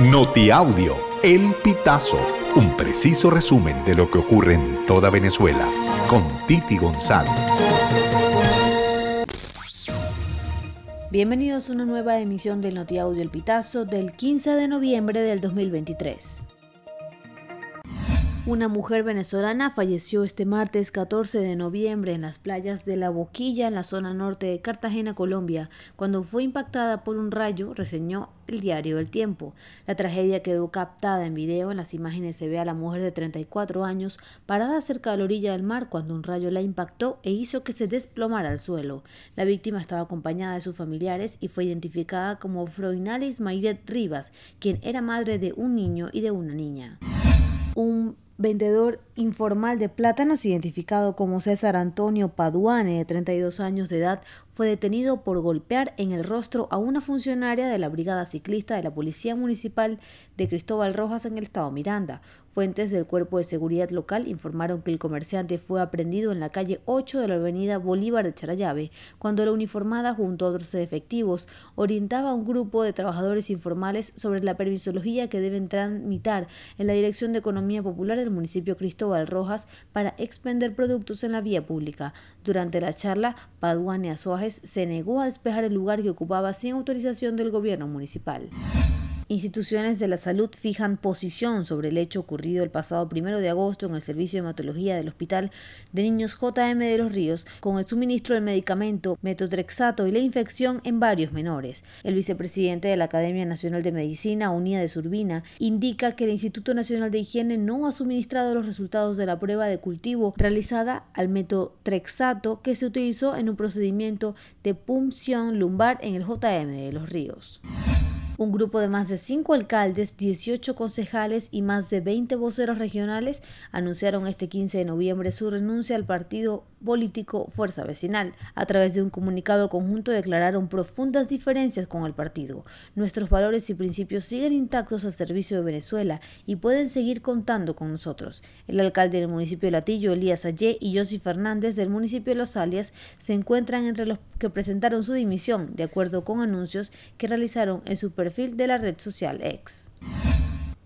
Notiaudio, El Pitazo, un preciso resumen de lo que ocurre en toda Venezuela, con Titi González. Bienvenidos a una nueva emisión del Notiaudio El Pitazo del 15 de noviembre del 2023. Una mujer venezolana falleció este martes 14 de noviembre en las playas de La Boquilla, en la zona norte de Cartagena, Colombia, cuando fue impactada por un rayo, reseñó el diario El Tiempo. La tragedia quedó captada en video. En las imágenes se ve a la mujer de 34 años parada cerca de la orilla del mar cuando un rayo la impactó e hizo que se desplomara al suelo. La víctima estaba acompañada de sus familiares y fue identificada como Froinalis Mayret Rivas, quien era madre de un niño y de una niña. Vendedor informal de plátanos identificado como César Antonio Paduane, de 32 años de edad, fue detenido por golpear en el rostro a una funcionaria de la Brigada Ciclista de la Policía Municipal de Cristóbal Rojas en el estado Miranda. Fuentes del Cuerpo de Seguridad Local informaron que el comerciante fue aprendido en la calle 8 de la avenida Bolívar de Charayave, cuando la uniformada junto a otros efectivos orientaba a un grupo de trabajadores informales sobre la permisología que deben tramitar en la Dirección de Economía Popular del municipio Cristóbal Rojas para expender productos en la vía pública. Durante la charla, Paduane Azuajes se negó a despejar el lugar que ocupaba sin autorización del gobierno municipal. Instituciones de la salud fijan posición sobre el hecho ocurrido el pasado primero de agosto en el servicio de hematología del Hospital de Niños JM de los Ríos con el suministro del medicamento metotrexato y la infección en varios menores. El vicepresidente de la Academia Nacional de Medicina, Unida de Surbina, indica que el Instituto Nacional de Higiene no ha suministrado los resultados de la prueba de cultivo realizada al metotrexato que se utilizó en un procedimiento de punción lumbar en el JM de los Ríos. Un grupo de más de cinco alcaldes, 18 concejales y más de 20 voceros regionales anunciaron este 15 de noviembre su renuncia al partido político Fuerza Vecinal. A través de un comunicado conjunto declararon profundas diferencias con el partido. Nuestros valores y principios siguen intactos al servicio de Venezuela y pueden seguir contando con nosotros. El alcalde del municipio de Latillo, Elías Ayé, y Josy Fernández del municipio de Los Alias se encuentran entre los que presentaron su dimisión, de acuerdo con anuncios que realizaron en su perfil de la red social X.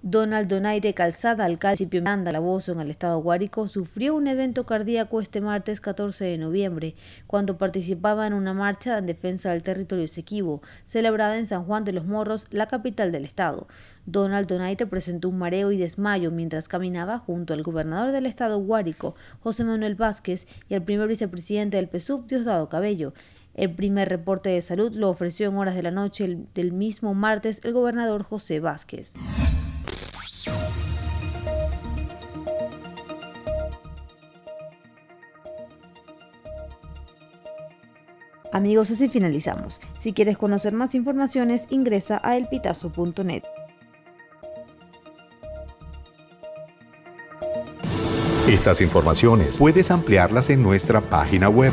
Donald Donaire Calzada, alcalde de Miranda, Laboso, en el estado Guárico, sufrió un evento cardíaco este martes 14 de noviembre, cuando participaba en una marcha en defensa del territorio Esequibo, celebrada en San Juan de los Morros, la capital del estado. Donald Donaire presentó un mareo y desmayo mientras caminaba junto al gobernador del estado Guárico, José Manuel Vázquez, y al primer vicepresidente del PSUV, Diosdado Cabello. El primer reporte de salud lo ofreció en horas de la noche del mismo martes el gobernador José Vázquez. Amigos, así finalizamos. Si quieres conocer más informaciones, ingresa a elpitazo.net. Estas informaciones puedes ampliarlas en nuestra página web